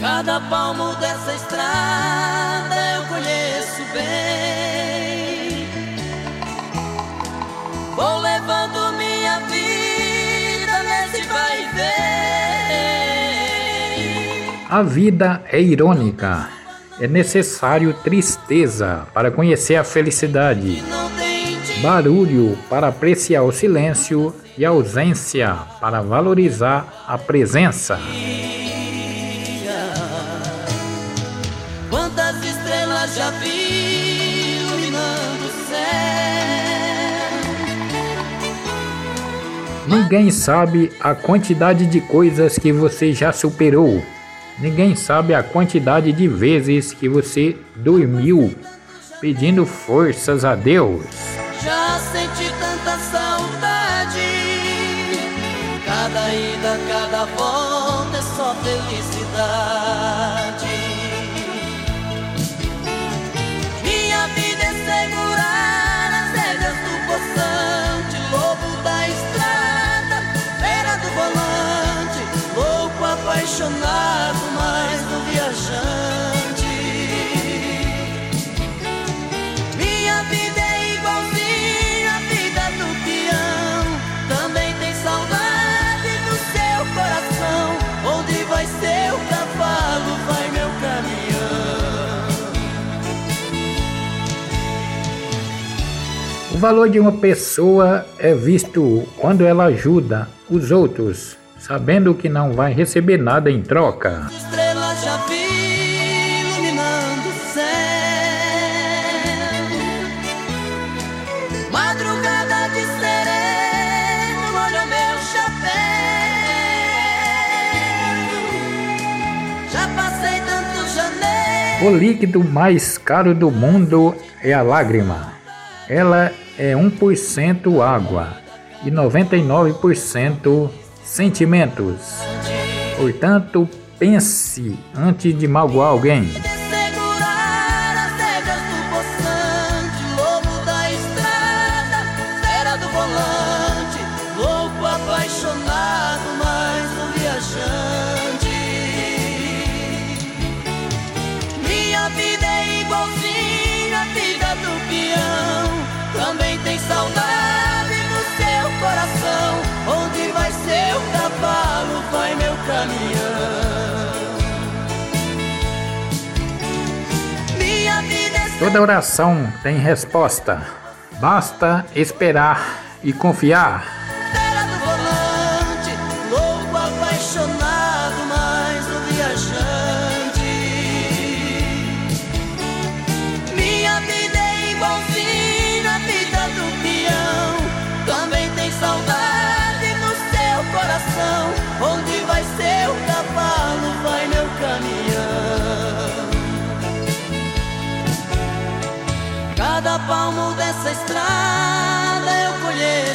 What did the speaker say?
Cada palmo dessa estrada eu conheço bem. A vida é irônica. É necessário tristeza para conhecer a felicidade, barulho para apreciar o silêncio e ausência para valorizar a presença. Quantas estrelas já vi iluminando o céu. Ninguém sabe a quantidade de coisas que você já superou. Ninguém sabe a quantidade de vezes que você dormiu pedindo forças a Deus. Já senti tanta saudade. Cada ida, cada volta é só felicidade. O valor de uma pessoa é visto quando ela ajuda os outros, sabendo que não vai receber nada em troca. Estrelas já vi iluminando o céu. Madrugada de sereno, molha meu chapéu. Já passei tantos janeiro. O líquido mais caro do mundo é a lágrima. Ela é 1% água e 99% sentimentos. Portanto, pense antes de magoar alguém. Toda oração tem resposta. Basta esperar e confiar. Cada palmo dessa estrada eu colhei.